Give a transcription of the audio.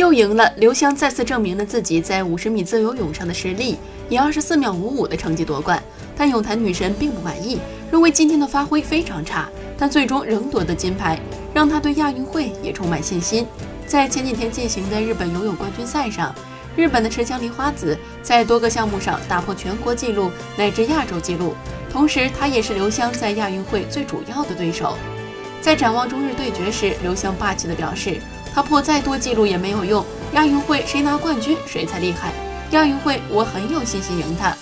又赢了。刘湘再次证明了自己在五十米自由泳上的实力，以二十四秒五五的成绩夺冠。但泳坛女神并不满意，认为今天的发挥非常差，但最终仍夺得金牌，让她对亚运会也充满信心。在前几天进行的日本游泳冠军赛上，日本的持枪梨花子在多个项目上打破全国纪录乃至亚洲纪录，同时她也是刘湘在亚运会最主要的对手。在展望中日对决时，刘湘霸气地表示：“他破再多记录也没有用，亚运会谁拿冠军谁才厉害。亚运会我很有信心赢他。”